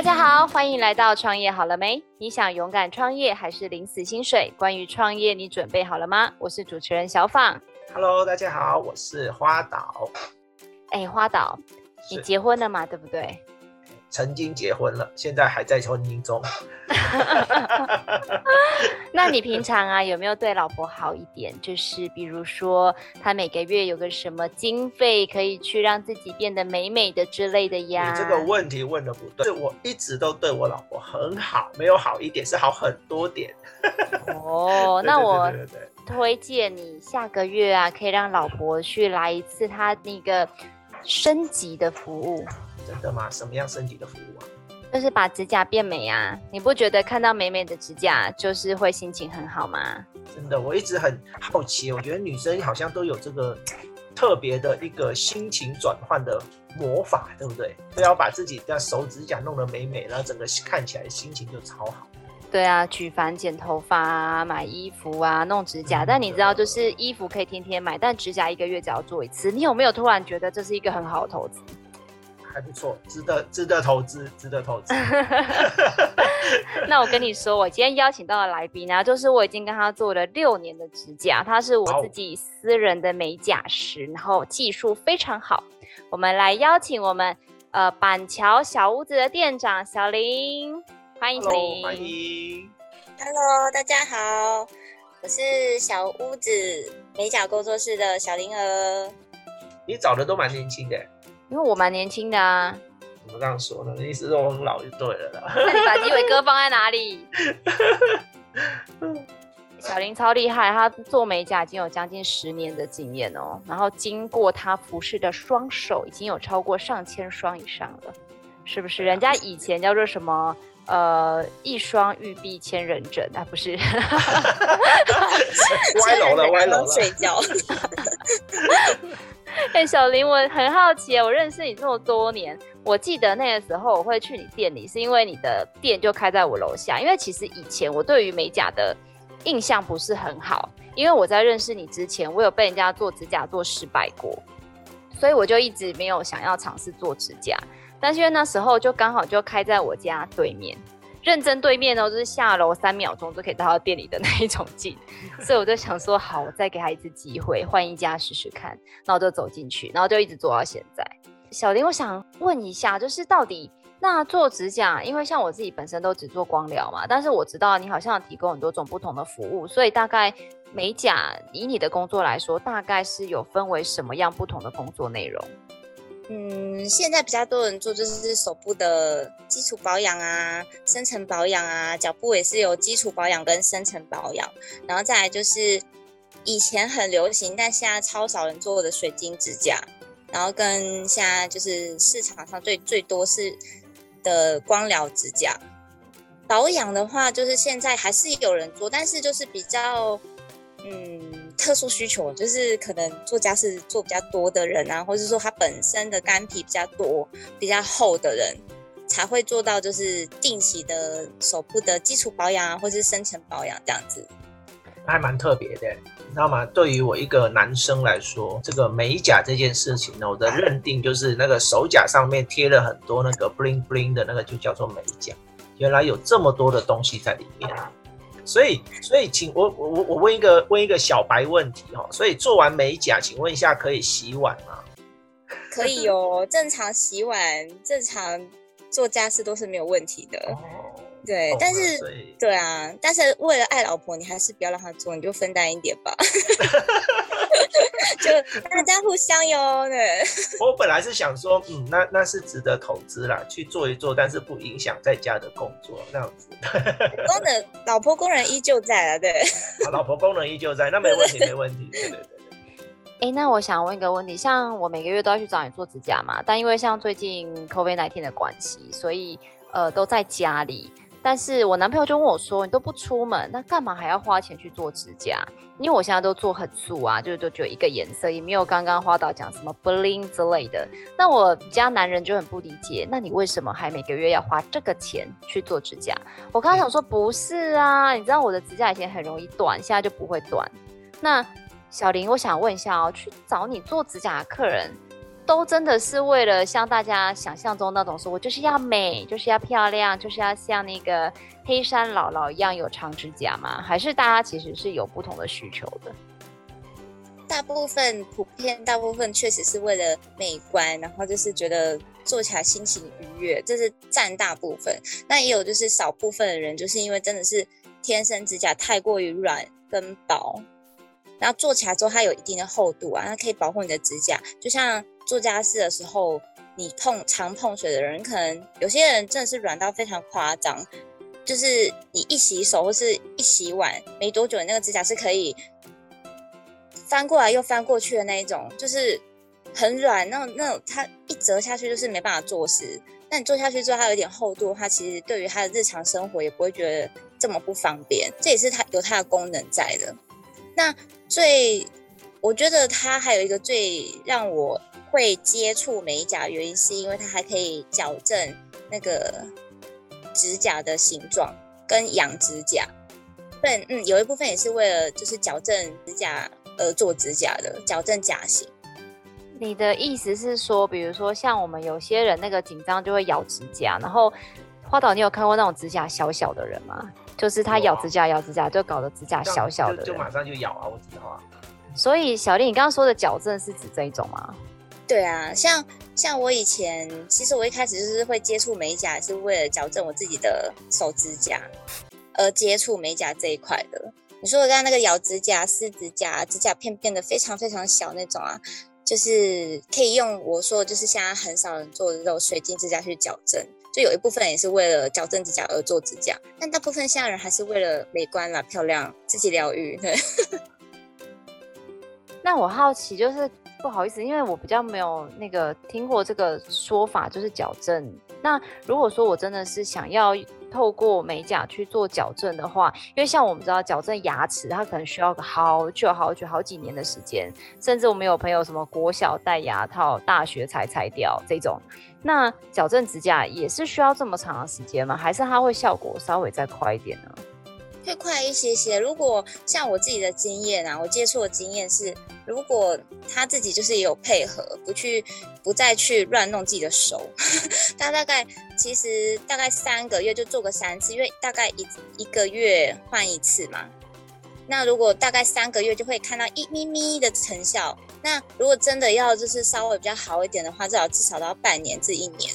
大家好，欢迎来到创业好了没？你想勇敢创业还是领死薪水？关于创业，你准备好了吗？我是主持人小访。Hello，大家好，我是花岛。哎，花岛，你结婚了吗？对不对？曾经结婚了，现在还在婚姻中。那你平常啊有没有对老婆好一点？就是比如说，她每个月有个什么经费可以去让自己变得美美的之类的呀？你这个问题问的不对，是我一直都对我老婆很好，没有好一点，是好很多点。哦，那我推荐你下个月啊，可以让老婆去来一次她那个升级的服务。真的吗？什么样身体的服务啊？就是把指甲变美啊！你不觉得看到美美的指甲就是会心情很好吗？真的，我一直很好奇，我觉得女生好像都有这个特别的一个心情转换的魔法，对不对？都要把自己的手指甲弄得美美，然后整个看起来心情就超好。对啊，举凡剪头发啊、买衣服啊、弄指甲，但你知道，就是衣服可以天天买，但指甲一个月只要做一次。你有没有突然觉得这是一个很好的投资？还不错，值得值得投资，值得投资。那我跟你说，我今天邀请到的来宾呢，就是我已经跟他做了六年的指甲，他是我自己私人的美甲师，然后技术非常好。我们来邀请我们呃板桥小屋子的店长小林，欢迎小林。欢迎。Hello，大家好，我是小屋子美甲工作室的小林儿。你找的都蛮年轻的。因为我蛮年轻的啊，怎么这样说呢？意思是我很老就对了啦。那你把鸡尾哥放在哪里？小林超厉害，他做美甲已经有将近十年的经验哦。然后经过他服侍的双手，已经有超过上千双以上了，是不是？人家以前叫做什么？呃，一双玉臂千人枕啊，不是？歪楼了，歪楼了，睡觉。哎、小林，我很好奇，我认识你这么多年，我记得那个时候我会去你店里，是因为你的店就开在我楼下。因为其实以前我对于美甲的印象不是很好，因为我在认识你之前，我有被人家做指甲做失败过，所以我就一直没有想要尝试做指甲。但是因为那时候就刚好就开在我家对面。认真对面哦，就是下楼三秒钟就可以到他店里的那一种近，所以我就想说，好，我再给他一次机会，换一家试试看。然后就走进去，然后就一直做到现在。小林，我想问一下，就是到底那做指甲，因为像我自己本身都只做光疗嘛，但是我知道你好像提供很多种不同的服务，所以大概美甲以你的工作来说，大概是有分为什么样不同的工作内容？嗯，现在比较多人做就是手部的基础保养啊，深层保养啊，脚部也是有基础保养跟深层保养，然后再来就是以前很流行，但现在超少人做的水晶指甲，然后跟现在就是市场上最最多是的光疗指甲。保养的话，就是现在还是有人做，但是就是比较嗯。特殊需求就是可能做家事做比较多的人啊，或者说他本身的干皮比较多、比较厚的人，才会做到就是定期的手部的基础保养啊，或是深层保养这样子。还蛮特别的，你知道吗？对于我一个男生来说，这个美甲这件事情呢，我的认定就是那个手甲上面贴了很多那个 bling bling 的那个就叫做美甲。原来有这么多的东西在里面。所以，所以，请我我我我问一个问一个小白问题哈，所以做完美甲，请问一下可以洗碗吗？可以哦，正常洗碗，正常做家事都是没有问题的。哦对，但是对啊，但是为了爱老婆，你还是不要让她做，你就分担一点吧，就 大家互相哟。对，我本来是想说，嗯，那那是值得投资啦，去做一做，但是不影响在家的工作，那样子。功能，老婆功能依旧在啊，对。老婆功能依旧在，那没问题，没问题。对对对对。哎、欸，那我想问一个问题，像我每个月都要去找你做指甲嘛，但因为像最近 COVID-19 的关系，所以呃都在家里。但是我男朋友就问我说：“你都不出门，那干嘛还要花钱去做指甲？因为我现在都做很素啊，就就只有一个颜色，也没有刚刚花到讲什么 bling 之类的。那我家男人就很不理解，那你为什么还每个月要花这个钱去做指甲？我刚刚想说不是啊，你知道我的指甲以前很容易断，现在就不会断。那小林，我想问一下哦，去找你做指甲的客人。都真的是为了像大家想象中那种说，我就是要美，就是要漂亮，就是要像那个黑山姥姥一样有长指甲吗？还是大家其实是有不同的需求的？大部分普遍，大部分确实是为了美观，然后就是觉得做起来心情愉悦，这是占大部分。那也有就是少部分的人，就是因为真的是天生指甲太过于软跟薄，然后做起来之后它有一定的厚度啊，它可以保护你的指甲。就像做家事的时候，你碰常碰水的人，可能有些人真的是软到非常夸张，就是你一洗手或是一洗碗没多久，你那个指甲是可以。翻过来又翻过去的那一种，就是很软，那那它一折下去就是没办法做事。那你做下去之后，它有点厚度，它其实对于它的日常生活也不会觉得这么不方便。这也是它有它的功能在的。那最我觉得它还有一个最让我会接触美甲的原因，是因为它还可以矫正那个指甲的形状跟养指甲。对，嗯，有一部分也是为了就是矫正指甲。而，做指甲的矫正甲型。你的意思是说，比如说像我们有些人那个紧张就会咬指甲，然后花导，你有看过那种指甲小小的人吗？就是他咬指甲，咬指甲就搞得指甲小小的就，就马上就咬啊，我知道啊。所以小丽，你刚刚说的矫正是指这一种吗？对啊，像像我以前，其实我一开始就是会接触美甲，是为了矫正我自己的手指甲而接触美甲这一块的。你说我刚刚那个咬指甲、撕指甲、指甲片变得非常非常小那种啊，就是可以用我说，就是现在很少人做的这种水晶指甲去矫正，就有一部分也是为了矫正指甲而做指甲，但大部分现在人还是为了美观啦、漂亮、自己疗愈。对。那我好奇，就是不好意思，因为我比较没有那个听过这个说法，就是矫正。那如果说我真的是想要。透过美甲去做矫正的话，因为像我们知道矫正牙齿，它可能需要个好久好久好几年的时间，甚至我们有朋友什么国小戴牙套，大学才拆掉这种。那矫正指甲也是需要这么长的时间吗？还是它会效果稍微再快一点呢？会快一些些。如果像我自己的经验啊，我接触的经验是，如果他自己就是也有配合，不去不再去乱弄自己的手，他大概其实大概三个月就做个三次，因为大概一一个月换一次嘛。那如果大概三个月就会看到一咪咪的成效。那如果真的要就是稍微比较好一点的话，至少至少都要半年至一年，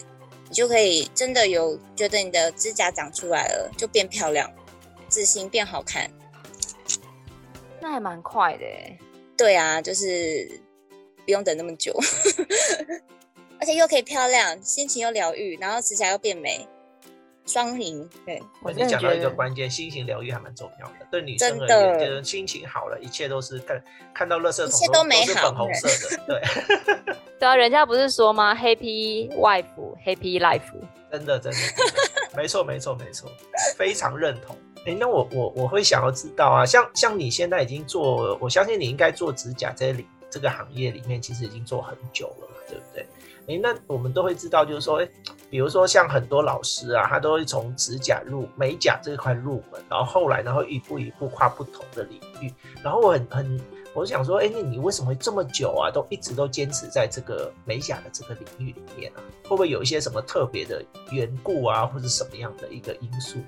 你就可以真的有觉得你的指甲长出来了，就变漂亮。自信变好看，那还蛮快的。对啊，就是不用等那么久，而且又可以漂亮，心情又疗愈，然后指甲又变美，双赢。对，我你讲到一个关键，心情疗愈还蛮重要的。对女生而言，就是心情好了，一切都是看看到垃圾桶都，一切都美好，粉红色的。对，对啊，人家不是说吗？Happy wife，Happy life。真的，真的，没错，没错，没错，非常认同。哎、那我我我会想要知道啊，像像你现在已经做，我相信你应该做指甲这里这个行业里面，其实已经做很久了嘛，对不对？哎、那我们都会知道，就是说，哎、比如说像很多老师啊，他都会从指甲入美甲这块入门，然后后来然后一步一步跨不同的领域，然后我很很，我想说，哎、那你为什么会这么久啊，都一直都坚持在这个美甲的这个领域里面啊？会不会有一些什么特别的缘故啊，或者什么样的一个因素？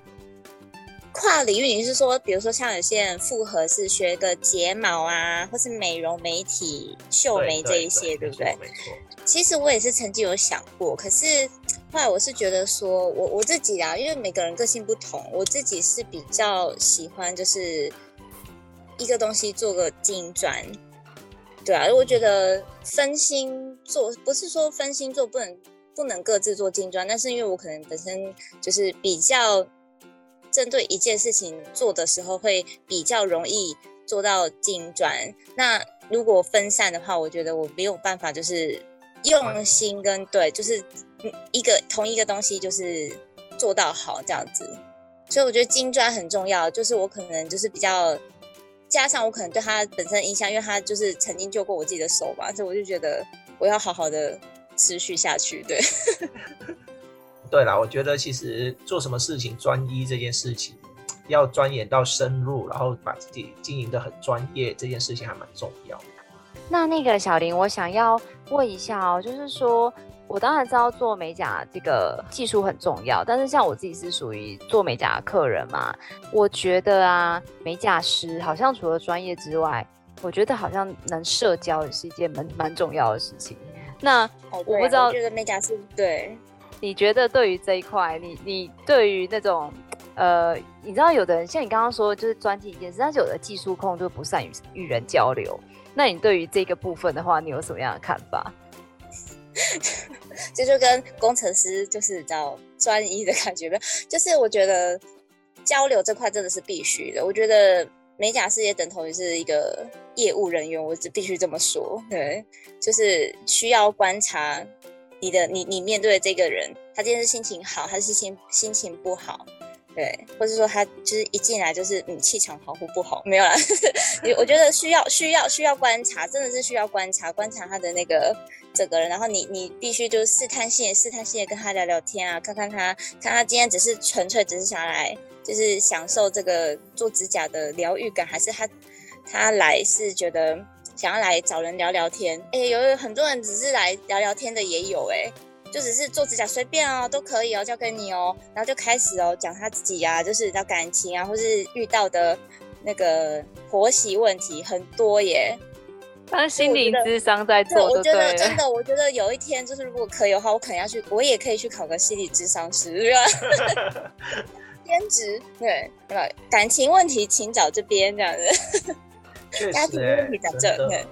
跨领域，你是说，比如说像有些人复合是学个睫毛啊，或是美容美体、秀眉这一些，对，不对？没错。其实我也是曾经有想过，可是后来我是觉得说，我我自己啊，因为每个人个性不同，我自己是比较喜欢就是一个东西做个精专，对啊，我觉得分心做不是说分心做不能不能各自做精专，但是因为我可能本身就是比较。针对一件事情做的时候，会比较容易做到精专。那如果分散的话，我觉得我没有办法，就是用心跟对，就是一个同一个东西，就是做到好这样子。所以我觉得精专很重要。就是我可能就是比较，加上我可能对他本身印象，因为他就是曾经救过我自己的手嘛，所以我就觉得我要好好的持续下去。对。对啦，我觉得其实做什么事情专一这件事情，要钻研到深入，然后把自己经营的很专业，这件事情还蛮重要。那那个小林，我想要问一下哦，就是说我当然知道做美甲这个技术很重要，但是像我自己是属于做美甲的客人嘛，我觉得啊，美甲师好像除了专业之外，我觉得好像能社交也是一件蛮蛮重要的事情。那、哦、我不知道，我觉得美甲师对，你觉得对于这一块，你你对于那种呃，你知道有的人像你刚刚说，就是专精一件事，但是有的技术控就不善于与人交流。那你对于这个部分的话，你有什么样的看法？这就跟工程师就是叫专一的感觉，就是我觉得交流这块真的是必须的。我觉得美甲师也等同于是一个业务人员，我只必须这么说。对，就是需要观察你的你你面对的这个人，他今天是心情好还是心心情不好。对，或者说他就是一进来就是嗯气场好或不好，没有啦。我觉得需要需要需要观察，真的是需要观察观察他的那个整个人，然后你你必须就是试探性试探性的跟他聊聊天啊，看看他看他今天只是纯粹只是想来就是享受这个做指甲的疗愈感，还是他他来是觉得想要来找人聊聊天？哎，有很多人只是来聊聊天的也有哎。就只是做指甲随便哦，都可以哦，交给你哦，然后就开始哦讲他自己呀、啊，就是聊感情啊，或是遇到的那个婆媳问题很多耶。当心理智商在做对，我觉得真的，我觉得有一天就是如果可以的话，我可能要去，我也可以去考个心理智商师？兼职对对吧？感情问题请找这边这样子，家庭问题找这对。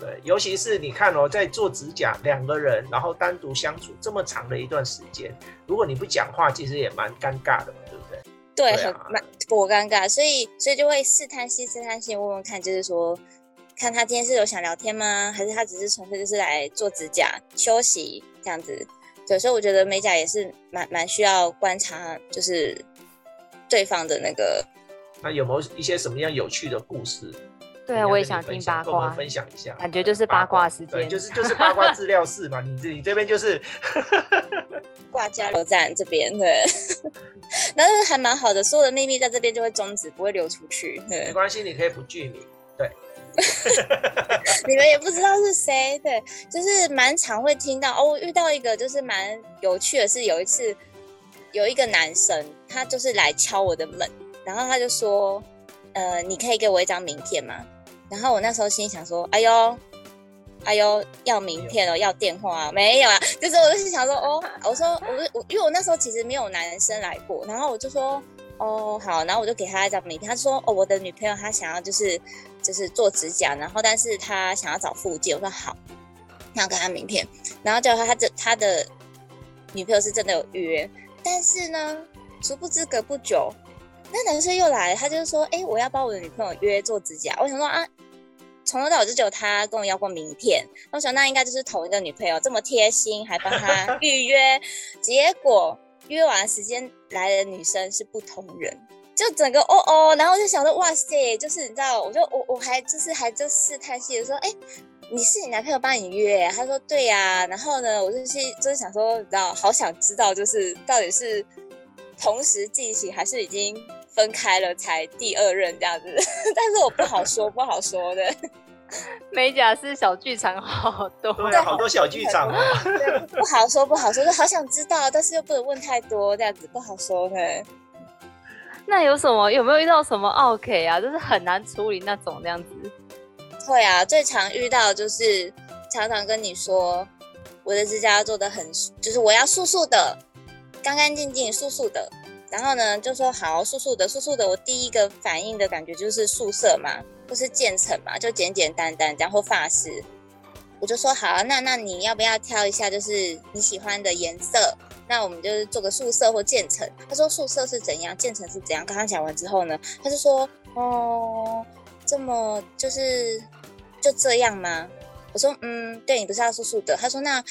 对，尤其是你看哦，在做指甲两个人，然后单独相处这么长的一段时间，如果你不讲话，其实也蛮尴尬的嘛，对不对？对，对啊、很蛮多尴尬，所以所以就会试探性试探性问问看，就是说，看他今天是有想聊天吗？还是他只是纯粹就是来做指甲休息这样子？对，所以我觉得美甲也是蛮蛮需要观察，就是对方的那个。那有没有一些什么样有趣的故事？对啊，我也想听八卦，分享一下，感觉就是八卦时间，就是就是八卦资料室嘛。你这 你这边就是 挂加油站这边，对，但是还蛮好的，所有的秘密在这边就会终止，不会流出去。没关系，你可以不具名，对，你们也不知道是谁，对，就是蛮常会听到哦。我遇到一个就是蛮有趣的是，有一次有一个男生，他就是来敲我的门，然后他就说，呃，你可以给我一张名片吗？然后我那时候心想说，哎呦，哎呦，要名片哦，要电话啊？没有啊，就是我就是想说，哦，我说我我，因为我那时候其实没有男生来过，然后我就说，哦，好，然后我就给他一张名片，他说，哦，我的女朋友她想要就是就是做指甲，然后但是她想要找附近，我说好，然后给他名片，然后叫他他的他的女朋友是真的有约，但是呢，殊不知隔不久。那男生又来，他就是说：“哎、我要帮我的女朋友约做指甲。”我想说啊，从头到尾就只有他跟我要过名片。我想那应该就是同一个女朋友，这么贴心，还帮他预约。结果约完时间来的女生是不同人，就整个哦哦，然后我就想说：“哇塞！”就是你知道，我就我我还就是还就试探性的说：“哎、你是你男朋友帮你约？”他说：“对呀、”然后呢，我就是就是想说，你知道，好想知道，就是到底是同时进行还是已经。分开了才第二任这样子，但是我不好说，不好说的。美甲是小剧场好多，对，好多小剧场哦。不好说，不好说，就好想知道，但是又不能问太多，这样子不好说的。那有什么？有没有遇到什么 OK 啊？就是很难处理那种这样子。会啊，最常遇到就是常常跟你说，我的指甲要做的很，就是我要素素的，干干净净，素素的。然后呢，就说好素素的，素素的。我第一个反应的感觉就是素色嘛，或是渐层嘛，就简简单单，然后发饰。我就说好，那那你要不要挑一下，就是你喜欢的颜色？那我们就是做个素色或渐层。他说素色是怎样，渐层是怎样？刚刚讲完之后呢，他就说哦，这么就是就这样吗？我说嗯，对，你不是要素素的。他说那。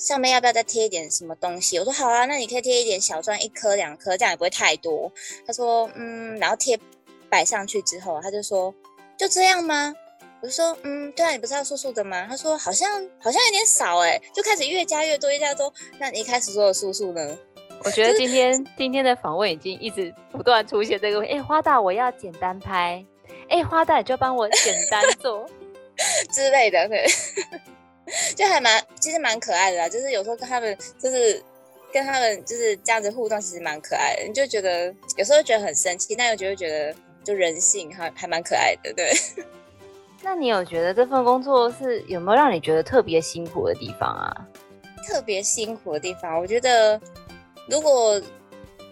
上面要不要再贴一点什么东西？我说好啊，那你可以贴一点小钻，一颗两颗，这样也不会太多。他说嗯，然后贴摆上去之后，他就说就这样吗？我就说嗯，对啊，你不是要素素的吗？他说好像好像有点少哎，就开始越加越多，越加越多。那你一开始说的素素呢？我觉得今天、就是、今天的访问已经一直不断出现这个，哎、欸，花大我要简单拍，哎、欸，花大你就帮我简单做。之类的，对，就还蛮其实蛮可爱的啦。就是有时候跟他们就是跟他们就是这样子互动，其实蛮可爱的。你就觉得有时候觉得很生气，但又觉得觉得就人性还还蛮可爱的，对。那你有觉得这份工作是有没有让你觉得特别辛苦的地方啊？特别辛苦的地方，我觉得如果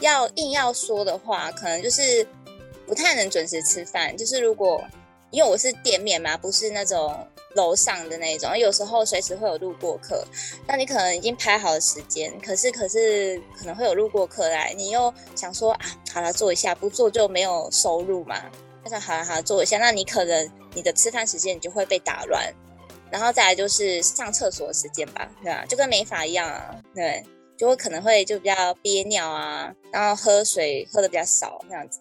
要硬要说的话，可能就是不太能准时吃饭。就是如果因为我是店面嘛，不是那种楼上的那种，有时候随时会有路过客，那你可能已经排好了时间，可是可是可能会有路过客来，你又想说啊，好了，做一下，不做就没有收入嘛。那想好了好了，做一下，那你可能。你的吃饭时间你就会被打乱，然后再来就是上厕所的时间吧，对吧？就跟美发一样啊，对，就会可能会就比较憋尿啊，然后喝水喝的比较少那样子。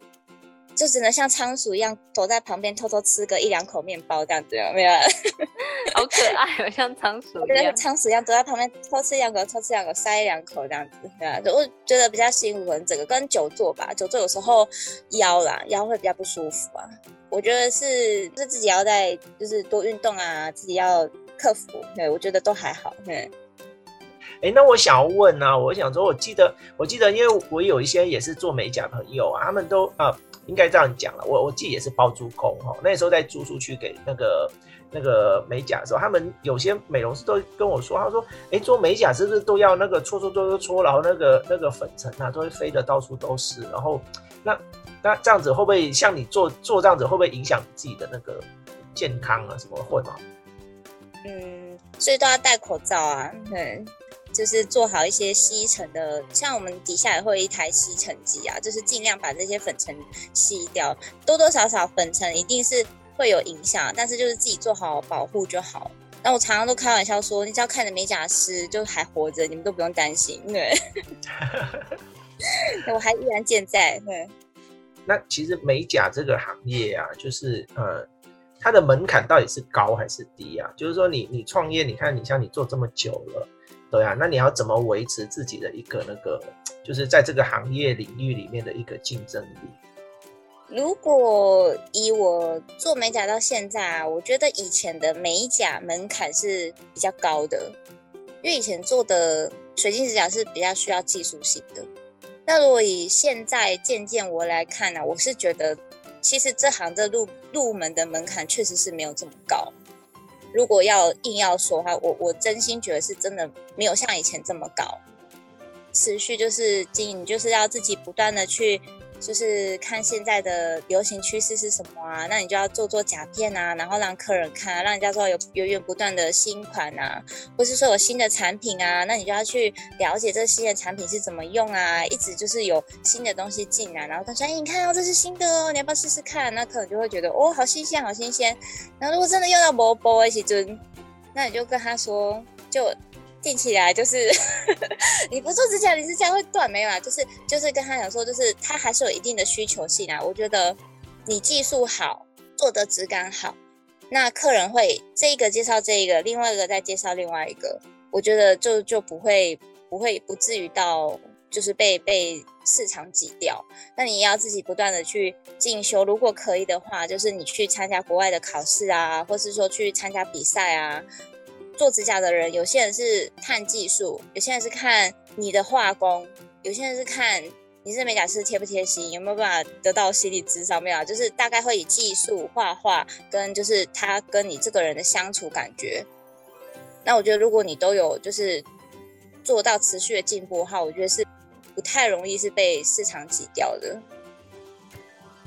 就只能像仓鼠一样躲在旁边偷偷吃个一两口面包这样子，有没有？好可爱哦，像仓鼠一样。像仓鼠一样躲在旁边偷吃两口，偷吃两口，塞一两口这样子，对啊。我觉得比较辛苦，整个跟久坐吧，久坐有时候腰啦，腰会比较不舒服啊。我觉得是，就是自己要在，就是多运动啊，自己要克服。对，我觉得都还好。对。哎，那我想要问啊，我想说，我记得，我记得，因为我有一些也是做美甲朋友啊，他们都啊。应该这样讲了，我我自己也是包租公哈，那时候在租出去给那个那个美甲的时候，他们有些美容师都跟我说，他说，哎，做美甲是不是都要那个搓搓搓搓搓，然后那个那个粉尘啊都会飞的到处都是，然后那那这样子会不会像你做做这样子会不会影响自己的那个健康啊什么会吗？嗯，所以都要戴口罩啊，对。就是做好一些吸尘的，像我们底下也会有一台吸尘机啊，就是尽量把这些粉尘吸掉，多多少少粉尘一定是会有影响，但是就是自己做好保护就好。那我常常都开玩笑说，你只要看着美甲师就还活着，你们都不用担心。对，我还依然健在。对，那其实美甲这个行业啊，就是呃，它的门槛到底是高还是低啊？就是说你你创业，你看你像你做这么久了。对啊，那你要怎么维持自己的一个那个，就是在这个行业领域里面的一个竞争力？如果以我做美甲到现在啊，我觉得以前的美甲门槛是比较高的，因为以前做的水晶指甲是比较需要技术性的。那如果以现在渐渐我来看呢，啊，我是觉得其实这行的入入门的门槛确实是没有这么高。如果要硬要说的话，我我真心觉得是真的没有像以前这么高。持续就是经营，就是要自己不断的去。就是看现在的流行趋势是什么啊？那你就要做做甲片啊，然后让客人看，让人家说有源源不断的新款啊，或是说有新的产品啊，那你就要去了解这新的产品是怎么用啊，一直就是有新的东西进来，然后他说，哎，你看哦，这是新的哦，你要不要试试看？那客人就会觉得，哦，好新鲜，好新鲜。然后如果真的用到薄薄的时阵，那你就跟他说，就。定起来就是 你不做指甲，你指甲会断没有啊？就是就是跟他讲说，就是他还是有一定的需求性啊。我觉得你技术好，做的质感好，那客人会这一个介绍这一个，另外一个再介绍另外一个，我觉得就就不会不会不至于到就是被被市场挤掉。那你要自己不断的去进修，如果可以的话，就是你去参加国外的考试啊，或是说去参加比赛啊。做指甲的人，有些人是看技术，有些人是看你的画工，有些人是看你是美甲师贴不贴心，有没有办法得到心理咨商没有？就是大概会以技术画画跟就是他跟你这个人的相处感觉。那我觉得如果你都有就是做到持续的进步的话，我觉得是不太容易是被市场挤掉的。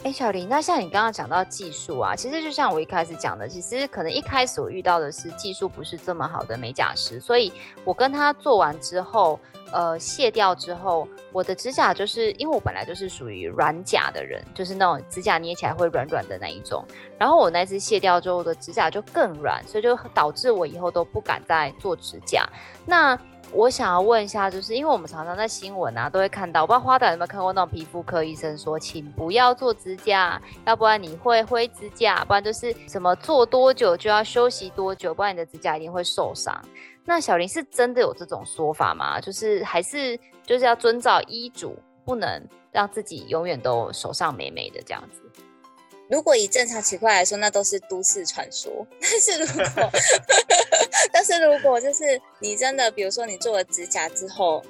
哎，小林，那像你刚刚讲到技术啊，其实就像我一开始讲的，其实可能一开始我遇到的是技术不是这么好的美甲师，所以我跟他做完之后，呃，卸掉之后，我的指甲就是因为我本来就是属于软甲的人，就是那种指甲捏起来会软软的那一种，然后我那次卸掉之后，的指甲就更软，所以就导致我以后都不敢再做指甲。那我想要问一下，就是因为我们常常在新闻啊都会看到，我不知道花旦有没有看过那种皮肤科医生说，请不要做指甲，要不然你会灰指甲，不然就是什么做多久就要休息多久，不然你的指甲一定会受伤。那小林是真的有这种说法吗？就是还是就是要遵照医嘱，不能让自己永远都手上美美的这样子？如果以正常情况来说，那都是都市传说。但是如果，但是如果就是你真的，比如说你做了指甲之后，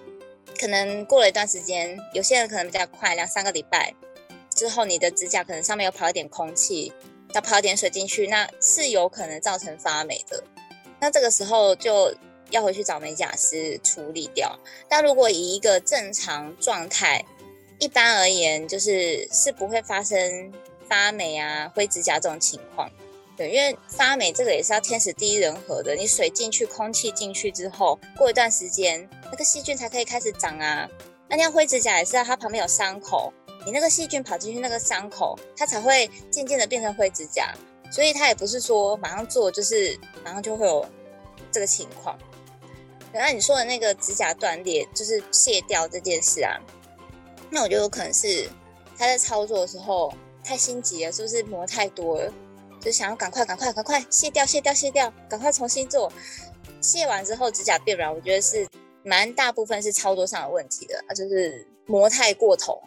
可能过了一段时间，有些人可能比较快，两三个礼拜之后，你的指甲可能上面有跑一点空气，要跑一点水进去，那是有可能造成发霉的。那这个时候就要回去找美甲师处理掉。但如果以一个正常状态，一般而言，就是是不会发生。发霉啊，灰指甲这种情况，对，因为发霉这个也是要天时地利人和的。你水进去，空气进去之后，过一段时间，那个细菌才可以开始长啊。那像灰指甲也是啊，它旁边有伤口，你那个细菌跑进去那个伤口，它才会渐渐的变成灰指甲。所以它也不是说马上做就是马上就会有这个情况。那你说的那个指甲断裂，就是卸掉这件事啊，那我觉得有可能是他在操作的时候。太心急了，是不是磨太多了？就想要赶快、赶快、赶快卸掉、卸掉、卸掉，赶快重新做。卸完之后指甲变软，我觉得是蛮大部分是操作上的问题的，啊，就是磨太过头，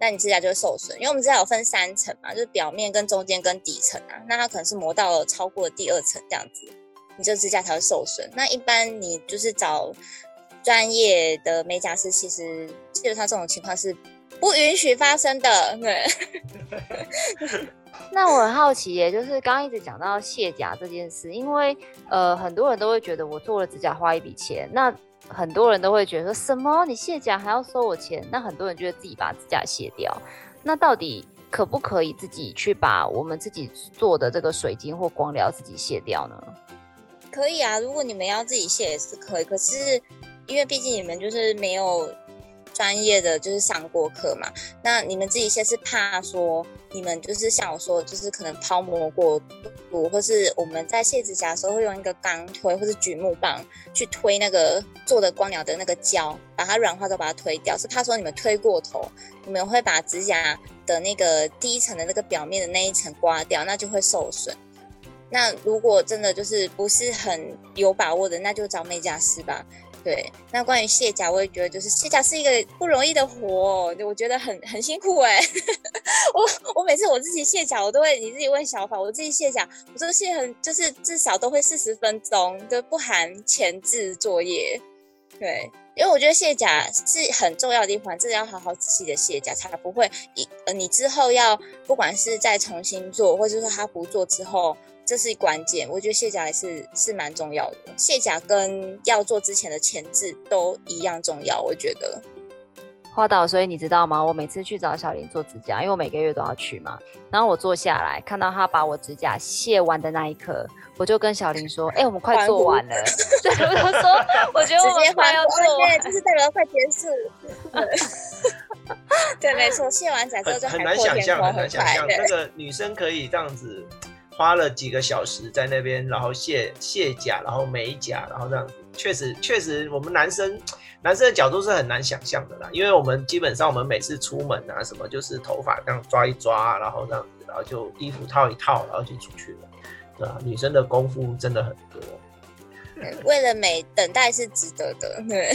那你指甲就会受损。因为我们指甲有分三层嘛，就是表面跟中间跟底层啊，那它可能是磨到了超过了第二层这样子，你这指甲才会受损。那一般你就是找专业的美甲师，其实基本上这种情况是。不允许发生的，对。那我很好奇耶，就是刚刚一直讲到卸甲这件事，因为呃很多人都会觉得我做了指甲花一笔钱，那很多人都会觉得说什么你卸甲还要收我钱？那很多人觉得自己把指甲卸掉，那到底可不可以自己去把我们自己做的这个水晶或光疗自己卸掉呢？可以啊，如果你们要自己卸也是可以，可是因为毕竟你们就是没有。专业的就是上过课嘛，那你们自己先是怕说你们就是像我说，就是可能抛膜过度，或是我们在卸指甲的时候会用一个钢推或是櫸木棒去推那个做的光疗的那个胶，把它软化之后把它推掉，是怕说你们推过头，你们会把指甲的那个第一层的那个表面的那一层刮掉，那就会受损。那如果真的就是不是很有把握的，那就找美甲师吧。对，那关于卸甲，我也觉得就是卸甲是一个不容易的活，我觉得很很辛苦哎。我我每次我自己卸甲，我都会你自己问小法，我自己卸甲，我这个卸很就是至少都会四十分钟，就不含前置作业。对，因为我觉得卸甲是很重要的一环，真的要好好仔细的卸甲，才不会一呃你之后要不管是再重新做，或者说他不做之后。这是关键，我觉得卸甲还是是蛮重要的。卸甲跟要做之前的前置都一样重要，我觉得。花导，所以你知道吗？我每次去找小林做指甲，因为我每个月都要去嘛。然后我坐下来，看到他把我指甲卸完的那一刻，我就跟小林说：“哎、欸，我们快做完了。”对，我就说：“我觉得我们快要做完，就是代表快结束。”对，没错，卸完甲之后就很难想象，很难想象那个女生可以这样子。花了几个小时在那边，然后卸卸甲，然后美甲，然后这样子，确实确实，我们男生男生的角度是很难想象的啦，因为我们基本上我们每次出门啊，什么就是头发这样抓一抓，然后这样子，然后就衣服套一套，然后就出去了，对吧？女生的功夫真的很多，为了美，等待是值得的。对，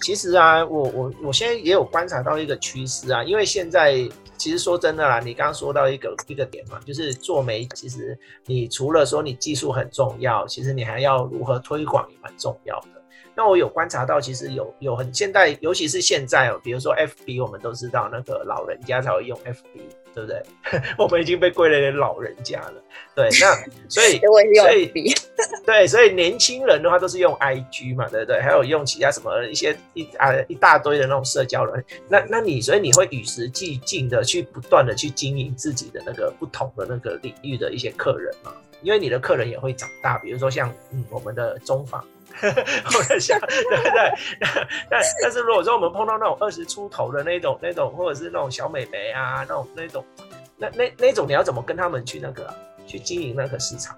其实啊，我我我现在也有观察到一个趋势啊，因为现在。其实说真的啦，你刚刚说到一个一个点嘛，就是做媒，其实你除了说你技术很重要，其实你还要如何推广也蛮重要的。那我有观察到，其实有有很现在，尤其是现在哦，比如说 FB，我们都知道那个老人家才会用 FB。对不对？我们已经被归类为老人家了。对，那 所以 所以对，所以年轻人的话都是用 IG 嘛，对不对？还有用其他什么一些一啊一大堆的那种社交软。那那你所以你会与时俱进的去不断的去经营自己的那个不同的那个领域的一些客人嘛？因为你的客人也会长大，比如说像嗯我们的中访。我在想，对 不对？但但是如果说我们碰到那种二十出头的那种、那种，或者是那种小美眉啊，那种、那种，那那那种，你要怎么跟他们去那个、啊、去经营那个市场？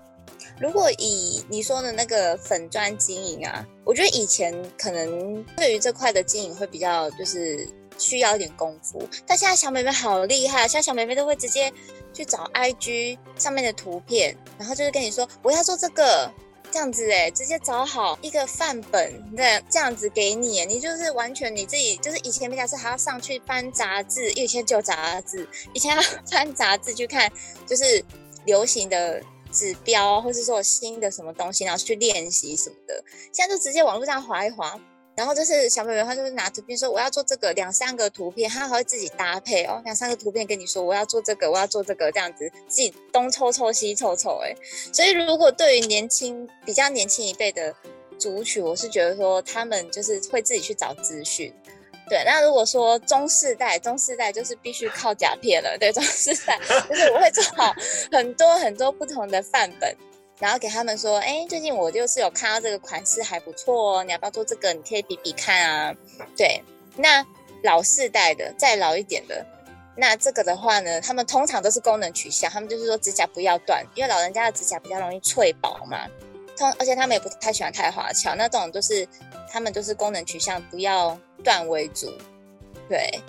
如果以你说的那个粉砖经营啊，我觉得以前可能对于这块的经营会比较就是需要一点功夫，但现在小美眉好厉害，现在小美眉都会直接去找 IG 上面的图片，然后就是跟你说我要做这个。这样子哎，直接找好一个范本，对，这样子给你，你就是完全你自己，就是以前美甲师还要上去翻杂志，因为以前旧杂志，以前要翻杂志去看，就是流行的指标，或是说新的什么东西，然后去练习什么的，现在就直接网络上滑一滑。然后就是小妹妹，她就是拿图片说我要做这个，两三个图片，她还会自己搭配哦，两三个图片跟你说我要做这个，我要做这个，这样子自己东凑凑西凑凑，哎，所以如果对于年轻比较年轻一辈的族群，我是觉得说他们就是会自己去找资讯，对。那如果说中世代，中世代就是必须靠甲片了，对，中世代 就是我会做好很多很多不同的范本。然后给他们说，哎，最近我就是有看到这个款式还不错哦，你要不要做这个？你可以比比看啊。对，那老世代的，再老一点的，那这个的话呢，他们通常都是功能取向，他们就是说指甲不要断，因为老人家的指甲比较容易脆薄嘛，通而且他们也不太喜欢太花俏，那这种就是他们都是功能取向，不要断为主，对。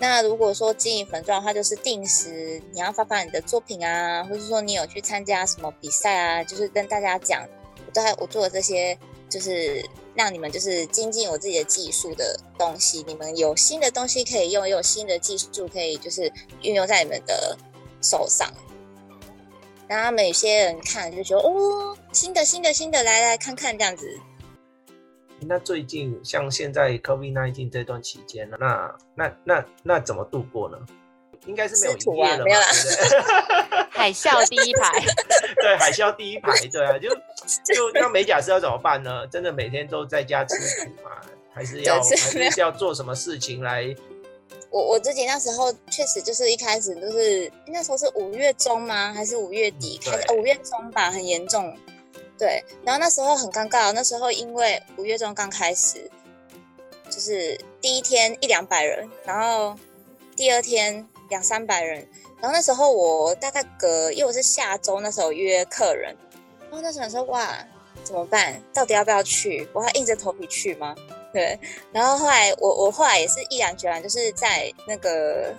那如果说经营粉钻的话，就是定时你要发发你的作品啊，或者说你有去参加什么比赛啊，就是跟大家讲，我在我做的这些，就是让你们就是精进我自己的技术的东西，你们有新的东西可以用，也有新的技术可以就是运用在你们的手上。然后他们有些人看就觉得哦，新的新的新的，来来看看这样子。那最近像现在 COVID-19 这段期间，那那那那怎么度过呢？应该是没有营业了吧？啊、对 海啸第一排，对，海啸第一排，对啊，就 就那美甲师要怎么办呢？真的每天都在家吃苦吗？还是要还是要做什么事情来？我我自己那时候确实就是一开始就是那时候是五月中吗？还是五月底开始？五月中吧，很严重。对，然后那时候很尴尬，那时候因为五月中刚开始，就是第一天一两百人，然后第二天两三百人，然后那时候我大概隔，因为我是下周那时候约客人，然后那时候说哇怎么办？到底要不要去？我还硬着头皮去吗？对，然后后来我我后来也是毅然决然，就是在那个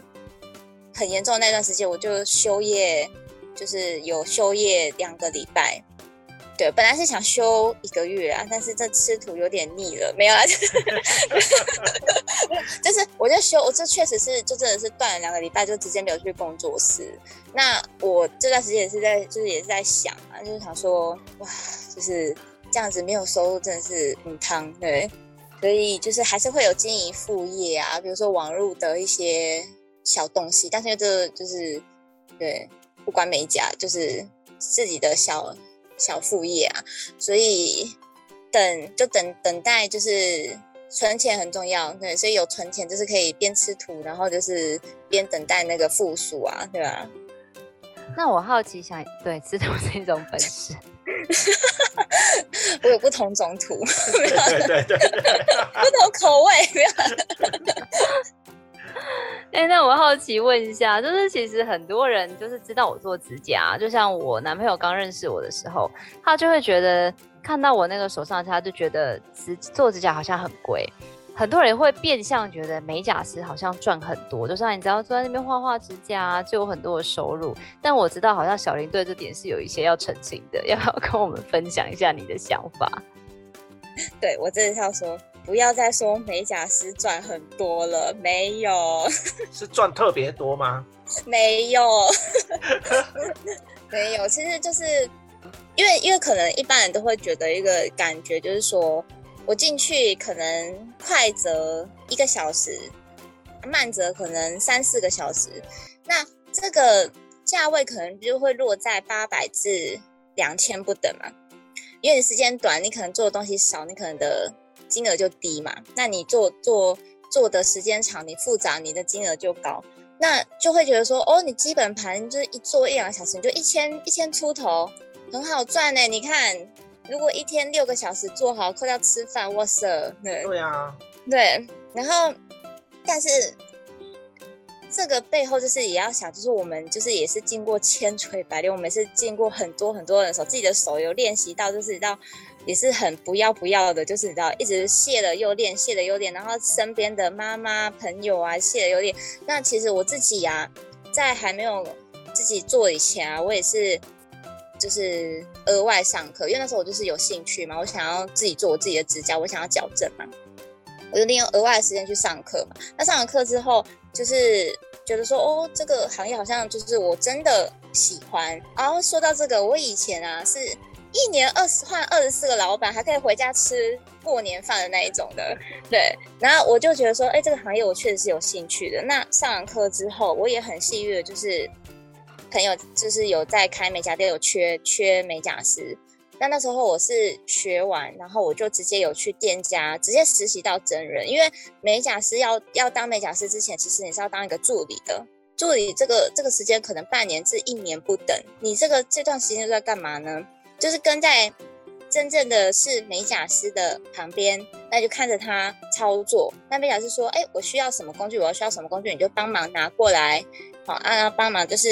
很严重的那段时间，我就休业，就是有休业两个礼拜。对，本来是想休一个月啊，但是这吃土有点腻了，没有啊，就是，就是我就休，我这确实是就真的是断了两个礼拜，就直接没有去工作室。那我这段时间也是在，就是也是在想啊，就是想说，哇，就是这样子没有收入，真的是很汤，对，所以就是还是会有经营副业啊，比如说网络的一些小东西，但是这就是对，不管美甲，就是自己的小。小副业啊，所以等就等等待，就是存钱很重要，对，所以有存钱就是可以边吃土，然后就是边等待那个复苏啊，对吧？那我好奇想，对，吃土是一种本事，我有不同种土，对对对，对，不同口味。哎、欸，那我好奇问一下，就是其实很多人就是知道我做指甲，就像我男朋友刚认识我的时候，他就会觉得看到我那个手上，他就觉得指做指甲好像很贵。很多人会变相觉得美甲师好像赚很多，就像你只要坐在那边画画指甲就有很多的收入。但我知道好像小林对这点是有一些要澄清的，要不要跟我们分享一下你的想法？对，我真的是要说。不要再说美甲师赚很多了，没有，是赚特别多吗？没有，没有，其实就是因为因为可能一般人都会觉得一个感觉就是说我进去可能快则一个小时，慢则可能三四个小时，那这个价位可能就会落在八百至两千不等嘛，因为你时间短，你可能做的东西少，你可能的。金额就低嘛，那你做做做的时间长，你复杂，你的金额就高，那就会觉得说，哦，你基本盘就是一做一两个小时，你就一千一千出头，很好赚呢。你看，如果一天六个小时做好，扣掉吃饭，哇塞，对对啊，对，然后但是这个背后就是也要想，就是我们就是也是经过千锤百炼，我们是经过很多很多人的手，自己的手有练习到，就是到。也是很不要不要的，就是你知道，一直卸了又练，卸了又练，然后身边的妈妈朋友啊，卸了又练。那其实我自己呀、啊，在还没有自己做以前啊，我也是就是额外上课，因为那时候我就是有兴趣嘛，我想要自己做我自己的指甲，我想要矫正嘛，我就利用额外的时间去上课嘛。那上完课之后，就是觉得说，哦，这个行业好像就是我真的喜欢。然后说到这个，我以前啊是一年二十换二十四个老板，还可以回家吃过年饭的那一种的，对。然后我就觉得说，哎，这个行业我确实是有兴趣的。那上完课之后，我也很幸运，就是。朋友就是有在开美甲店，有缺缺美甲师。那那时候我是学完，然后我就直接有去店家直接实习到真人。因为美甲师要要当美甲师之前，其实你是要当一个助理的。助理这个这个时间可能半年至一年不等。你这个这段时间都在干嘛呢？就是跟在真正的是美甲师的旁边，那就看着他操作。那美甲师说：“哎，我需要什么工具？我要需要什么工具？你就帮忙拿过来。好，啊，帮忙就是。”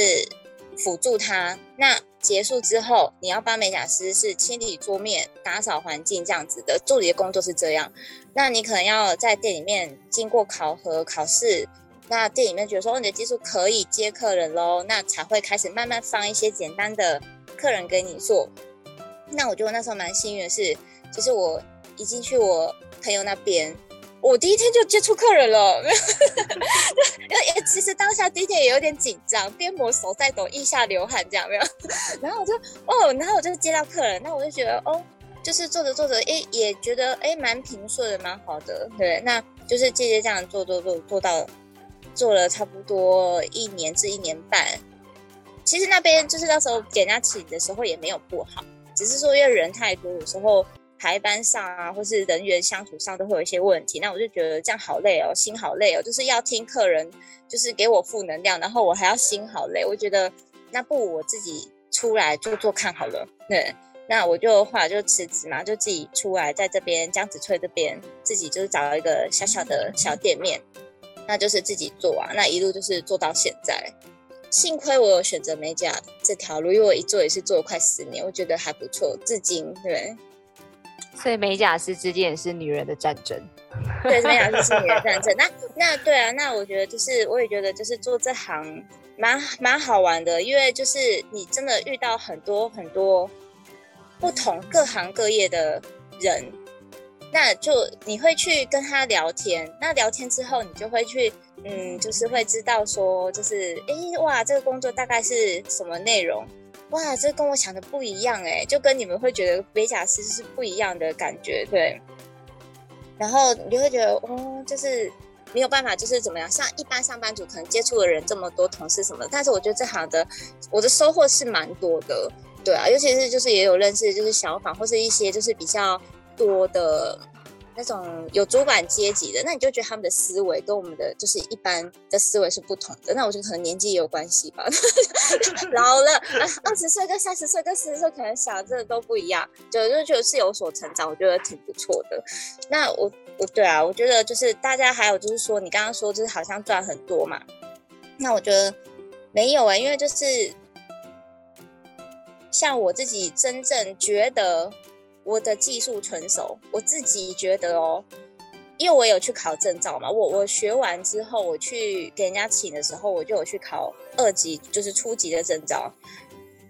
辅助他，那结束之后，你要帮美甲师是清理桌面、打扫环境这样子的。助理的工作是这样，那你可能要在店里面经过考核、考试，那店里面觉得说，你的技术可以接客人喽，那才会开始慢慢放一些简单的客人给你做。那我觉得那时候蛮幸运的是，就是我一进去我朋友那边。我第一天就接触客人了，因为 其实当下第一天也有点紧张，边抹手在抖，腋下流汗这样没有。然后我就哦，然后我就接到客人，那我就觉得哦，就是做着做着，哎，也觉得哎蛮平顺的，蛮好的，对。那就是接接这样做做做做到做了差不多一年至一年半。其实那边就是那时候给人家请的时候也没有不好，只是说因为人太多，有时候。排班上啊，或是人员相处上都会有一些问题，那我就觉得这样好累哦，心好累哦，就是要听客人，就是给我负能量，然后我还要心好累，我觉得那不如我自己出来做做看好了。对，那我就后来就辞职嘛，就自己出来在这边江子翠这边自己就是找了一个小小的小店面，那就是自己做啊，那一路就是做到现在。幸亏我有选择美甲这条路，因为我一做也是做了快十年，我觉得还不错，至今对。所以美甲师之间也是女人的战争，对，美甲师是女人战争。那那对啊，那我觉得就是，我也觉得就是做这行蛮蛮好玩的，因为就是你真的遇到很多很多不同各行各业的人，那就你会去跟他聊天，那聊天之后你就会去，嗯，就是会知道说，就是哎哇，这个工作大概是什么内容。哇，这跟我想的不一样哎，就跟你们会觉得美甲师是不一样的感觉，对。然后你就会觉得，哦，就是没有办法，就是怎么样，像一般上班族可能接触的人这么多，同事什么。但是我觉得这行的我的收获是蛮多的，对啊，尤其是就是也有认识，就是小访或是一些就是比较多的。那种有主管阶级的，那你就觉得他们的思维跟我们的就是一般的思维是不同的。那我觉得可能年纪也有关系吧，老了二十岁跟三十岁跟四十岁可能想的真的都不一样，就就就是有所成长，我觉得挺不错的。那我我对啊，我觉得就是大家还有就是说，你刚刚说就是好像赚很多嘛，那我觉得没有啊、因为就是像我自己真正觉得。我的技术纯熟，我自己觉得哦，因为我有去考证照嘛，我我学完之后，我去给人家请的时候，我就有去考二级，就是初级的证照，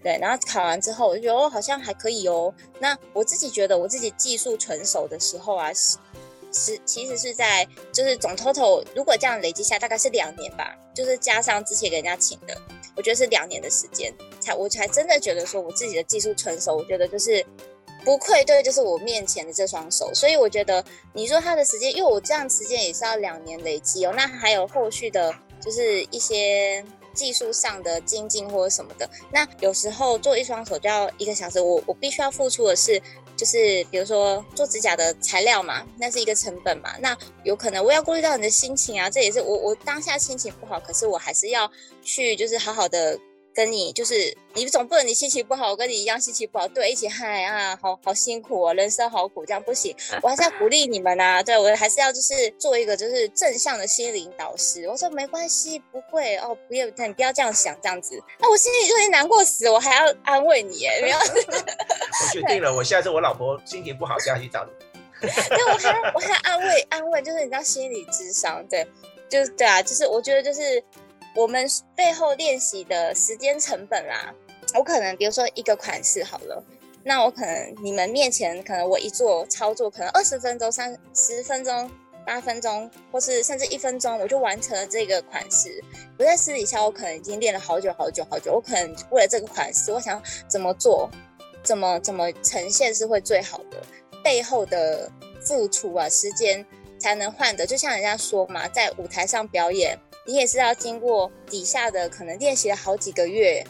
对，然后考完之后，我就觉得哦，好像还可以哦。那我自己觉得我自己技术纯熟的时候啊，是是其实是在就是总 total 如果这样累积下，大概是两年吧，就是加上之前给人家请的，我觉得是两年的时间才我才真的觉得说我自己的技术纯熟，我觉得就是。不愧对，就是我面前的这双手，所以我觉得你说他的时间，因为我这样时间也是要两年累积哦，那还有后续的，就是一些技术上的精进或者什么的。那有时候做一双手就要一个小时，我我必须要付出的是，就是比如说做指甲的材料嘛，那是一个成本嘛。那有可能我要顾虑到你的心情啊，这也是我我当下心情不好，可是我还是要去就是好好的。跟你就是，你总不能你心情不好，我跟你一样心情不好，对，一起嗨啊，好好辛苦哦，人生好苦，这样不行，我还是要鼓励你们啊，对，我还是要就是做一个就是正向的心灵导师。我说没关系，不会哦，不要，你不要这样想，这样子，那我心里就已经难过死，我还要安慰你，哎，没有。我决定了，我下次我老婆心情不好就要去找你。对，我还我还安慰安慰，就是你知道心理智商，对，就是对啊，就是我觉得就是。我们背后练习的时间成本啦，我可能比如说一个款式好了，那我可能你们面前可能我一做操作，可能二十分钟、三十分钟、八分钟，或是甚至一分钟，我就完成了这个款式。我在私底下，我可能已经练了好久好久好久，我可能为了这个款式，我想怎么做，怎么怎么呈现是会最好的，背后的付出啊，时间才能换得。就像人家说嘛，在舞台上表演，你也是要经过底下的可能练习了好几个月。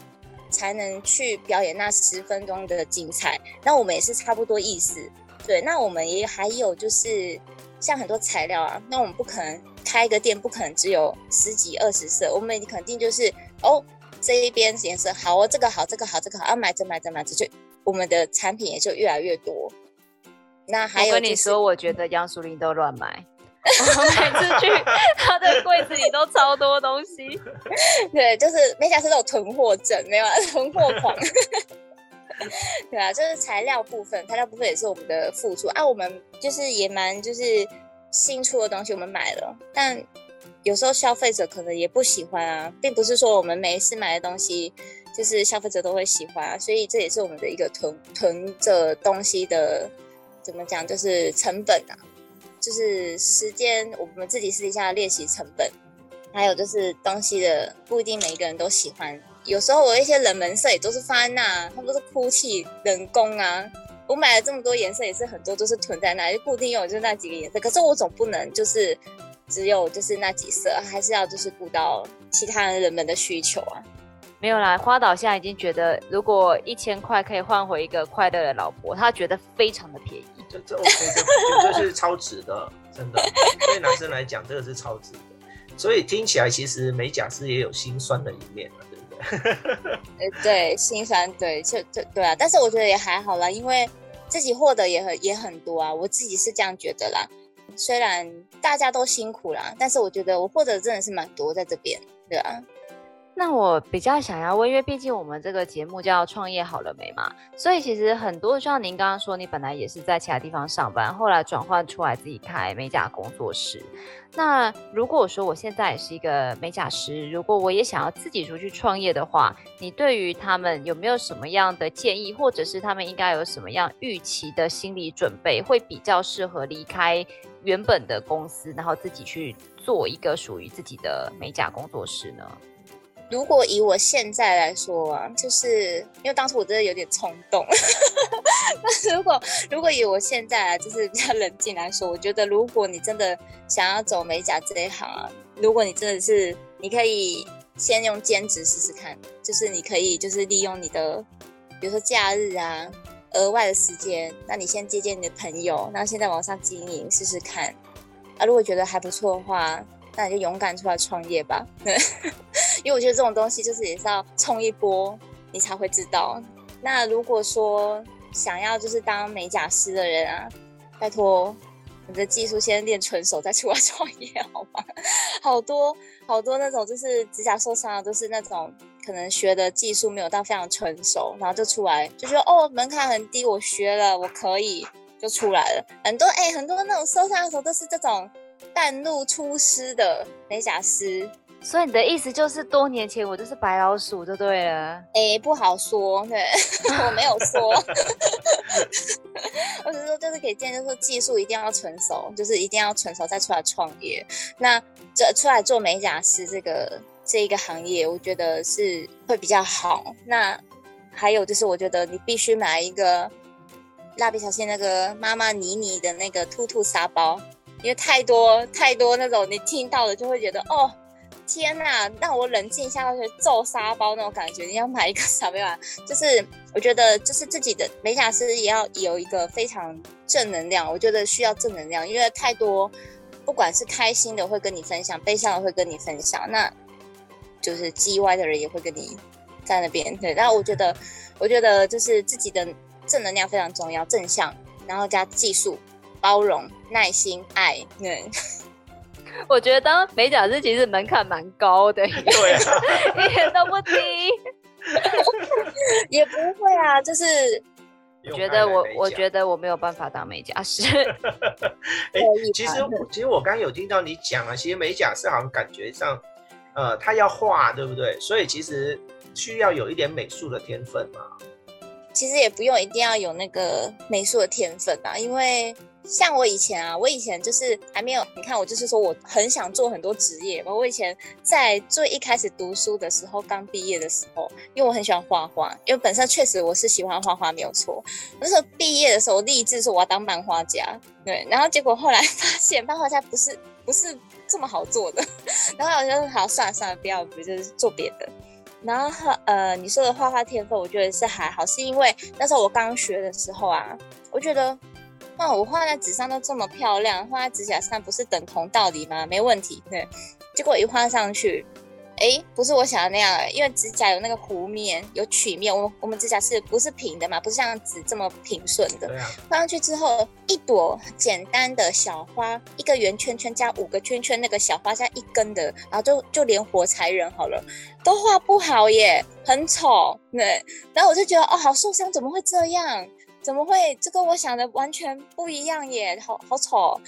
才能去表演那十分钟的精彩。那我们也是差不多意思，对。那我们也还有就是像很多材料啊，那我们不可能开一个店，不可能只有十几二十色，我们肯定就是哦，这一边颜色好哦，这个好，这个好，这个好，要买着买着买着，就我们的产品也就越来越多。那还有、就是、我跟你说，我觉得杨淑玲都乱买。我每次去他的柜子里都超多东西，对，就是美甲师都有囤货症，没有啊，囤货狂。对啊，就是材料部分，材料部分也是我们的付出啊。我们就是也蛮就是新出的东西我们买了，但有时候消费者可能也不喜欢啊，并不是说我们每一次买的东西就是消费者都会喜欢啊，所以这也是我们的一个囤囤着东西的怎么讲，就是成本啊。就是时间，我们自己私底下的练习成本，还有就是东西的不一定每一个人都喜欢。有时候我一些冷门色也都是放在那，他们都是哭泣人工啊。我买了这么多颜色，也是很多都是囤在那，就固定用就是那几个颜色。可是我总不能就是只有就是那几色，还是要就是顾到其他人们的需求啊。没有啦，花岛现在已经觉得，如果一千块可以换回一个快乐的老婆，他觉得非常的便宜。这这 OK，这这是超值的，真的。对男生来讲，这个是超值的。所以听起来，其实美甲师也有心酸的一面，对不对？呃，对，心酸，对，就就对啊。但是我觉得也还好啦，因为自己获得也很也很多啊。我自己是这样觉得啦。虽然大家都辛苦啦，但是我觉得我获得真的是蛮多在这边，对啊。那我比较想要问，因为毕竟我们这个节目叫创业好了没嘛，所以其实很多就像您刚刚说，你本来也是在其他地方上班，后来转换出来自己开美甲工作室。那如果说我现在也是一个美甲师，如果我也想要自己出去创业的话，你对于他们有没有什么样的建议，或者是他们应该有什么样预期的心理准备，会比较适合离开原本的公司，然后自己去做一个属于自己的美甲工作室呢？如果以我现在来说啊，就是因为当初我真的有点冲动。那如果如果以我现在啊，就是比较冷静来说，我觉得如果你真的想要走美甲这一行啊，如果你真的是，你可以先用兼职试试看，就是你可以就是利用你的，比如说假日啊，额外的时间，那你先接见你的朋友，然后现在往上经营试试看。啊，如果觉得还不错的话，那你就勇敢出来创业吧。因为我觉得这种东西就是也是要冲一波，你才会知道。那如果说想要就是当美甲师的人啊，拜托你的技术先练纯熟再出来创业好吗？好多好多那种就是指甲受伤的都是那种可能学的技术没有到非常成熟，然后就出来就觉得哦，门槛很低，我学了我可以就出来了。很多哎、很多那种受伤的时候都是这种半路出师的美甲师。所以你的意思就是，多年前我就是白老鼠就对了。哎、欸，不好说，对，我没有说。我只是说，就是可以建议，就是说技术一定要成熟，就是一定要成熟再出来创业。那这出来做美甲师这个这一个行业，我觉得是会比较好。那还有就是，我觉得你必须买一个蜡笔小新那个妈妈妮妮的那个兔兔沙包，因为太多太多那种你听到了就会觉得哦。天呐，让我冷静一下，去揍沙包那种感觉。你要买一个什么呀？就是我觉得，就是自己的美甲师也要有一个非常正能量。我觉得需要正能量，因为太多，不管是开心的会跟你分享，悲伤的会跟你分享，那就是叽歪的人也会跟你在那边。对，然后我觉得，我觉得就是自己的正能量非常重要，正向，然后加技术、包容、耐心、爱，对。我觉得当美甲师其实门槛蛮高的，对啊，一点都不低，也不会啊，就是我觉得我我觉得我没有办法当美甲师。哎、欸，其实其实我刚刚有听到你讲啊，其实美甲师好像感觉上，呃，他要画，对不对？所以其实需要有一点美术的天分嘛？其实也不用一定要有那个美术的天分啊，因为。像我以前啊，我以前就是还没有，你看我就是说我很想做很多职业嘛。我以前在最一开始读书的时候，刚毕业的时候，因为我很喜欢画画，因为本身确实我是喜欢画画没有错。那时候毕业的时候，我立志说我要当漫画家，对。然后结果后来 发现漫画家不是不是这么好做的，然后我就说好算了算了，不要不就是做别的。然后呃，你说的画画天分，我觉得是还好，是因为那时候我刚学的时候啊，我觉得。哇，我画在纸上都这么漂亮，画在指甲上不是等同道理吗？没问题，对。结果一画上去，哎，不是我想的那样，因为指甲有那个弧面，有曲面。我我们指甲是不是平的嘛？不是像纸这么平顺的。对啊。画上去之后，一朵简单的小花，一个圆圈圈加五个圈圈，那个小花加一根的，然后就就连火柴人好了，都画不好耶，很丑。对。然后我就觉得，哦，好受伤，怎么会这样？怎么会？这跟我想的完全不一样耶，好好丑。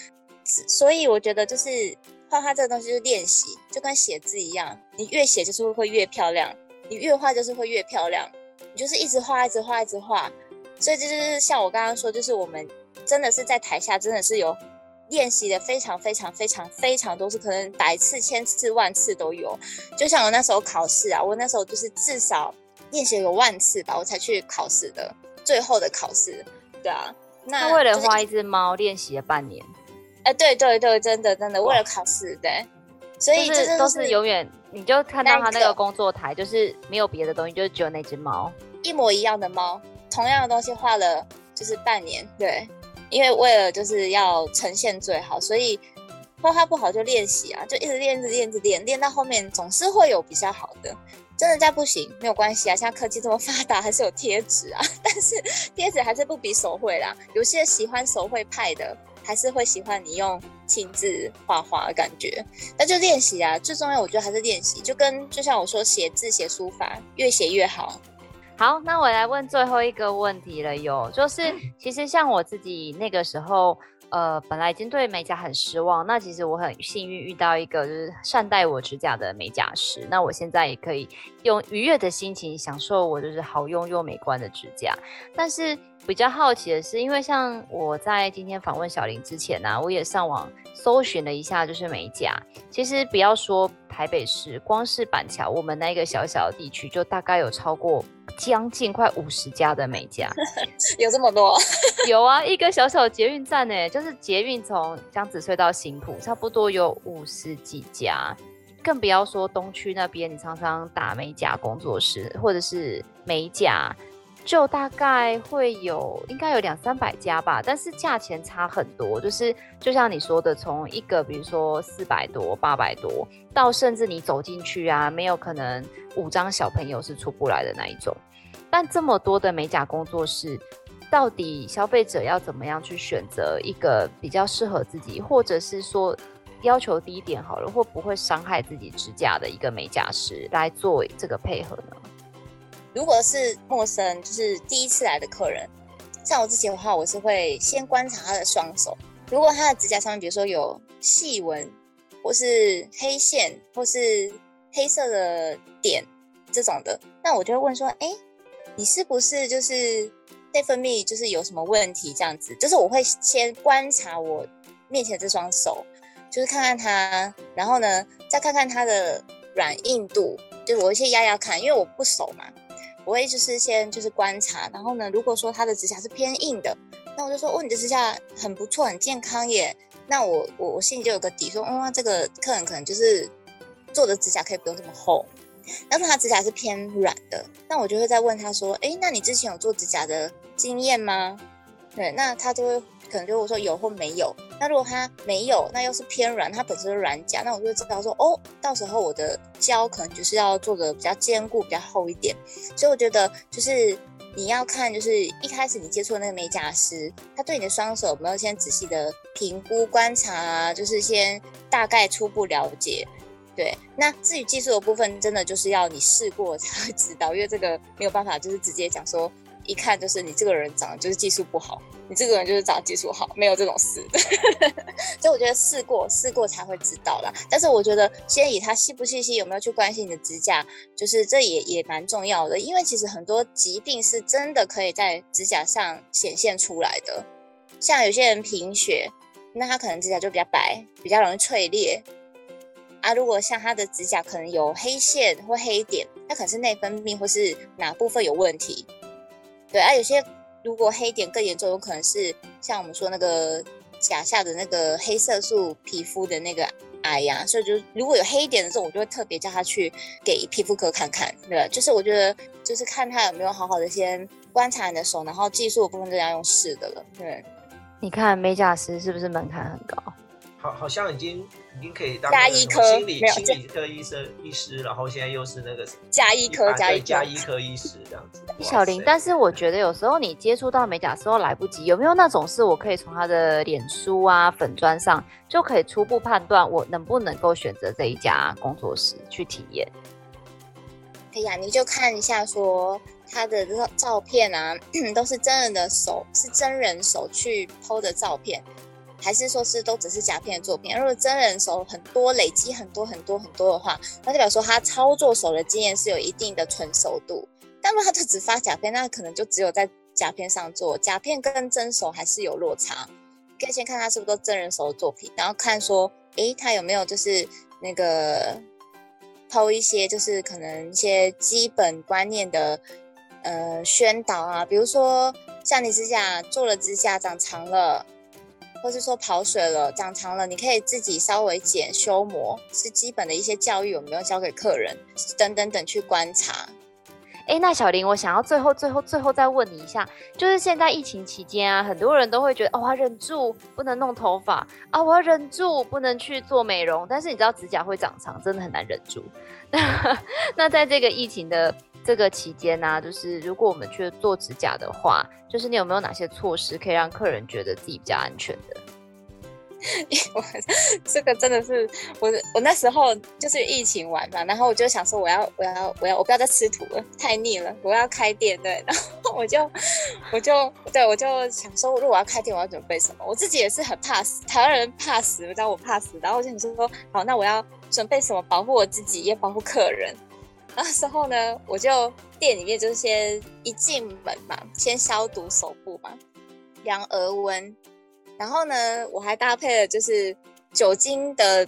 所以我觉得就是画画这个东西就是练习，就跟写字一样，你越写就是会越漂亮，你越画就是会越漂亮。你就是一直画，一直画，一直画。所以这就是像我刚刚说，就是我们真的是在台下真的是有练习的非常非常非常非常多次，可能百次、千次、万次都有。就像我那时候考试啊，我那时候就是至少练习有万次吧，我才去考试的。最后的考试，对啊，那为了画一只猫练习了半年，哎，对对对，真的真的为了考试，对，所以就是都是永远，你就看到他那个工作台，就是没有别的东西，就是只有那只猫，一模一样的猫，同样的东西画了就是半年，对，因为为了就是要呈现最好，所以画画不好就练习啊，就一直练，一直练，一直练，练到后面总是会有比较好的。真的再不行没有关系啊，现在科技这么发达，还是有贴纸啊。但是贴纸还是不比手绘啦。有些喜欢手绘派的，还是会喜欢你用亲自画画的感觉。那就练习啊，最重要我觉得还是练习。就跟就像我说写字写书法，越写越好。好，那我来问最后一个问题了哟，就是其实像我自己那个时候。呃，本来已经对美甲很失望，那其实我很幸运遇到一个就是善待我指甲的美甲师，那我现在也可以用愉悦的心情享受我就是好用又美观的指甲。但是比较好奇的是，因为像我在今天访问小林之前呢、我也上网搜寻了一下，就是美甲。其实不要说台北市，光是板桥我们那个小小的地区，就大概有超过。将近快五十家的美甲，有这么多？有啊，一个小小的捷运站呢，就是捷运从江子翠到新埔，差不多有五十几家，更不要说东区那边，你常常打美甲工作室或者是美甲，就大概会有应该有两三百家吧，但是价钱差很多，就是就像你说的，从一个比如说四百多、八百多，到甚至你走进去啊，没有可能五张小朋友是出不来的那一种。但这么多的美甲工作室，到底消费者要怎么样去选择一个比较适合自己，或者是说要求低一点好了，或不会伤害自己指甲的一个美甲师来做这个配合呢？如果是陌生，就是第一次来的客人，像我之前的话，我是会先观察他的双手，如果他的指甲上面，比如说有细纹，或是黑线，或是黑色的点这种的，那我就会问说，哎。你是不是就是内分泌就是有什么问题这样子？就是我会先观察我面前这双手，就是看看它，然后呢再看看它的软硬度，就是我先压压看，因为我不熟嘛，我会就是先就是观察，然后呢如果说他的指甲是偏硬的，那我就说哦，你的指甲很不错，很健康耶，那我我我心里就有个底，说哦，这个客人可能就是做的指甲可以不用这么厚。但是他指甲是偏软的，那我就会再问他说：“哎，那你之前有做指甲的经验吗？”对，那他就会可能就会说有或没有。那如果它没有，那又是偏软，它本身是软甲，那我就会知道说：“哦，到时候我的胶可能就是要做的比较坚固、比较厚一点。”所以我觉得就是你要看，就是一开始你接触的那个美甲师，他对你的双手有没有先仔细的评估、观察啊，就是先大概初步了解。对，那至于技术的部分，真的就是要你试过才会知道，因为这个没有办法，就是直接讲说一看就是你这个人长得就是技术不好，你这个人就是长得技术好，没有这种事。所以我觉得试过试过才会知道啦。但是我觉得先以他细不细心，有没有去关心你的指甲，就是这也也蛮重要的。因为其实很多疾病是真的可以在指甲上显现出来的，像有些人贫血，那他可能指甲就比较白，比较容易脆裂。啊，如果像他的指甲可能有黑线或黑点，那可能是内分泌或是哪部分有问题。对啊，有些如果黑点更严重，有可能是像我们说那个甲下的那个黑色素皮肤的那个癌呀。所以就如果有黑点的时候，我就会特别叫他去给皮肤科看看。对，就是我觉得就是看他有没有好好的先观察你的手，然后技术的部分就要用试的了。对，你看美甲师是不是门槛很高？好，好像已经已经可以当加医科心理心理科医生医师，然后现在又是那个加医科加医加医科医师这样子。小林，但是我觉得有时候你接触到美甲时候来不及，有没有那种是我可以从他的脸书啊粉砖上就可以初步判断我能不能够选择这一家工作室去体验？哎呀，你就看一下说他的这个照片啊，都是真人的手，是真人手去 PO 的照片。还是说是都只是甲片的作品？如果真人手很多，累积很多很多很多的话，那代表说他操作手的经验是有一定的纯熟度。但如果他就只发甲片，那可能就只有在甲片上做，甲片跟真手还是有落差。可以先看他是不是都真人手的作品，然后看说，诶，他有没有就是那个抛一些就是可能一些基本观念的呃宣导啊，比如说像你指甲做了指甲长长了。或是说跑水了，长长了，你可以自己稍微剪修磨，是基本的一些教育有没有教给客人，等等等去观察。哎，那小林，我想要最后最后最后再问你一下，就是现在疫情期间啊，很多人都会觉得哦，我要忍住不能弄头发啊，我要忍住不能去做美容，但是你知道指甲会长长，真的很难忍住。那在这个疫情的这个期间呢、就是如果我们去做指甲的话，就是你有没有哪些措施可以让客人觉得自己比较安全的？我 这个真的是我我那时候就是疫情完嘛，然后我就想说我要我要我要我不要再吃土了，太腻了，我要开店对，然后我就我就对我就想说，如果我要开店，我要准备什么？我自己也是很怕死，台湾人怕死，你知道我怕死，然后我就想说，好，那我要准备什么保护我自己，也保护客人。那时候呢，我就店里面就先一进门嘛，先消毒手部嘛，量额温。然后呢，我还搭配了就是酒精的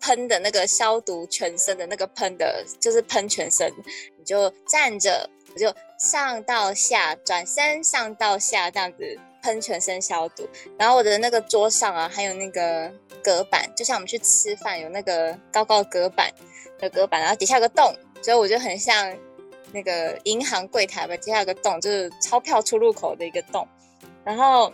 喷的那个消毒全身的那个喷的，就是喷全身。你就站着，我就上到下转身，上到下这样子喷全身消毒。然后我的那个桌上啊，还有那个隔板，就像我们去吃饭有那个高高隔板的隔板，然后底下有个洞，所以我就很像那个银行柜台吧，底下有个洞，就是钞票出入口的一个洞。然后。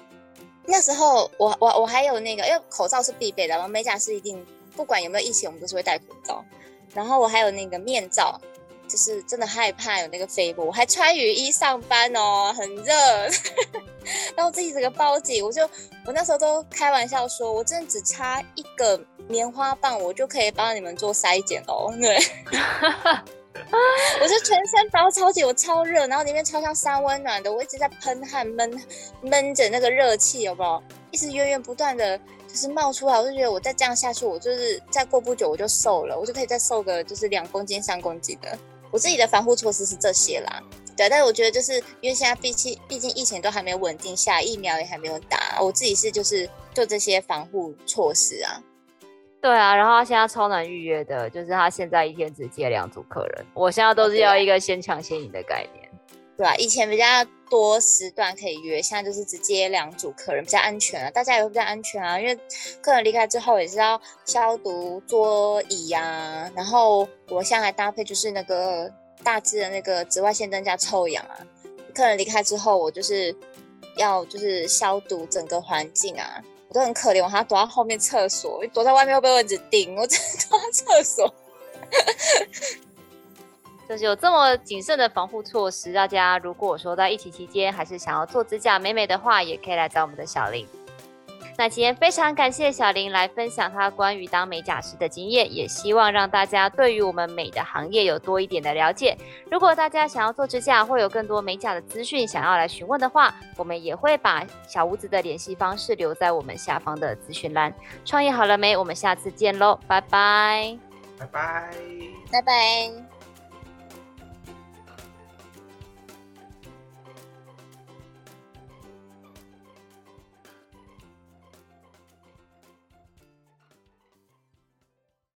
那时候我我我还有那个，因为口罩是必备的，然后美甲师一定不管有没有疫情，我们都是会戴口罩。然后我还有那个面罩，就是真的害怕有那个飞沫。我还穿雨衣上班哦，很热。然后自己整个包紧，我就我那时候都开玩笑说，我真的只差一个棉花棒，我就可以帮你们做筛检哦。对。我就全身包超级，我超热，然后里面超像三温暖的，我一直在喷汗闷闷着那个热气，有没有？一直源源不断的就是冒出来，我就觉得我再这样下去，我就是再过不久我就瘦了，我就可以再瘦个就是两公斤三公斤的。我自己的防护措施是这些啦，对，但是我觉得就是因为现在毕竟毕竟疫情都还没有稳定下，疫苗也还没有打，我自己是就是做这些防护措施啊。对啊，然后他现在超难预约的，就是他现在一天只接两组客人。我现在都是要一个先抢先赢的概念，对啊，以前比较多时段可以约，现在就是只接两组客人，比较安全啊，大家也会比较安全啊，因为客人离开之后也是要消毒桌椅啊，然后我现在还搭配就是那个大致的那个紫外线灯加臭氧啊，客人离开之后我就是要就是消毒整个环境啊。都很可怜，我还要躲在后面厕所，躲在外面会被蚊子叮，我真的躲在厕所。就是有这么谨慎的防护措施，大家如果说在疫情期间还是想要做指甲美美的话，也可以来找我们的小林。那今天非常感谢小林来分享他关于当美甲师的经验，也希望让大家对于我们美的行业有多一点的了解。如果大家想要做指甲，或有更多美甲的资讯想要来询问的话，我们也会把小屋子的联系方式留在我们下方的资讯栏。创业好了没？我们下次见喽，拜拜，拜拜，拜拜。